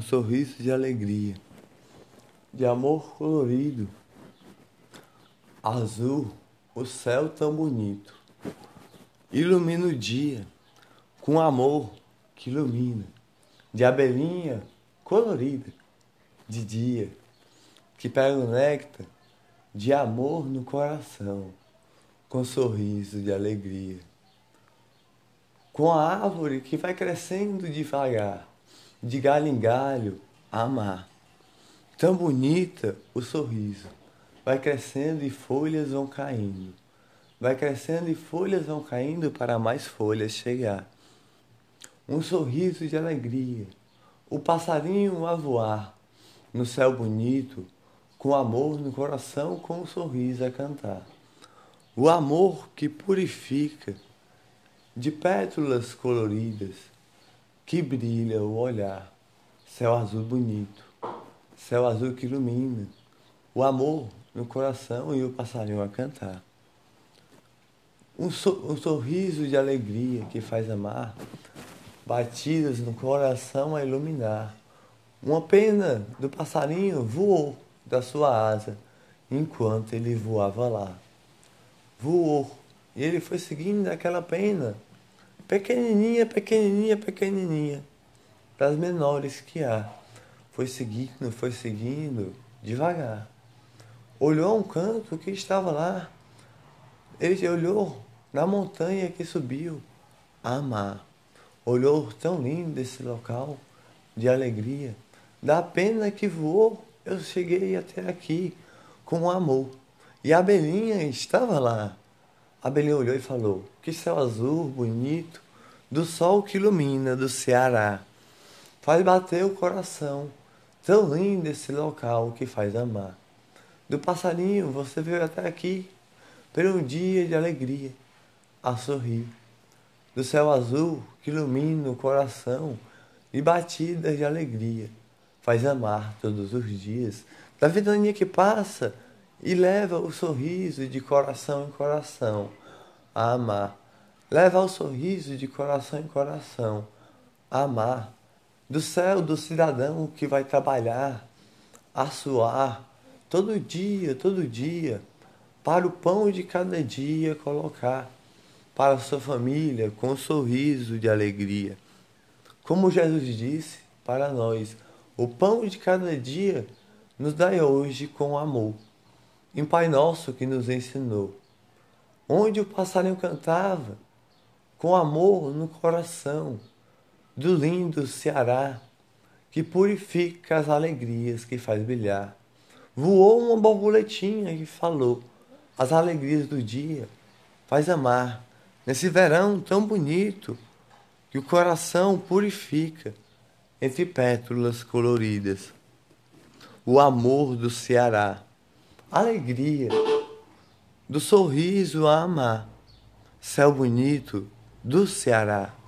um sorriso de alegria, de amor colorido, azul, o céu tão bonito. Ilumina o dia com amor que ilumina, de abelhinha colorida, de dia, que pega o néctar de amor no coração, com sorriso de alegria. Com a árvore que vai crescendo devagar, de galho em galho, a amar. Tão bonita o sorriso. Vai crescendo e folhas vão caindo. Vai crescendo e folhas vão caindo para mais folhas chegar. Um sorriso de alegria. O passarinho a voar no céu bonito, com amor no coração, com um sorriso a cantar. O amor que purifica, de pétalas coloridas, que brilha o olhar, céu azul bonito, céu azul que ilumina, o amor no coração e o passarinho a cantar. Um, so, um sorriso de alegria que faz amar, batidas no coração a iluminar. Uma pena do passarinho voou da sua asa enquanto ele voava lá. Voou e ele foi seguindo aquela pena pequenininha, pequenininha, pequenininha, das menores que há. Foi seguindo, foi seguindo, devagar. Olhou a um canto que estava lá. Ele olhou na montanha que subiu a amar. Olhou tão lindo esse local de alegria. Da pena que voou, eu cheguei até aqui com amor. E a abelhinha estava lá a abelhinha olhou e falou: Que céu azul, bonito, do sol que ilumina do Ceará. Faz bater o coração, tão lindo esse local que faz amar. Do passarinho você veio até aqui, pelo um dia de alegria, a sorrir. Do céu azul que ilumina o coração, e batidas de alegria, faz amar todos os dias. Da ventania que passa, e leva o sorriso de coração em coração a amar. Leva o sorriso de coração em coração a amar. Do céu do cidadão que vai trabalhar, a suar, todo dia, todo dia, para o pão de cada dia colocar, para a sua família com um sorriso de alegria. Como Jesus disse para nós, o pão de cada dia nos dai hoje com amor em Pai Nosso que nos ensinou, onde o passarinho cantava, com amor no coração, do lindo Ceará, que purifica as alegrias que faz brilhar. Voou uma borboletinha e falou, as alegrias do dia faz amar, nesse verão tão bonito, que o coração purifica entre pétalas coloridas. O amor do Ceará alegria, do sorriso a amar, céu bonito do Ceará.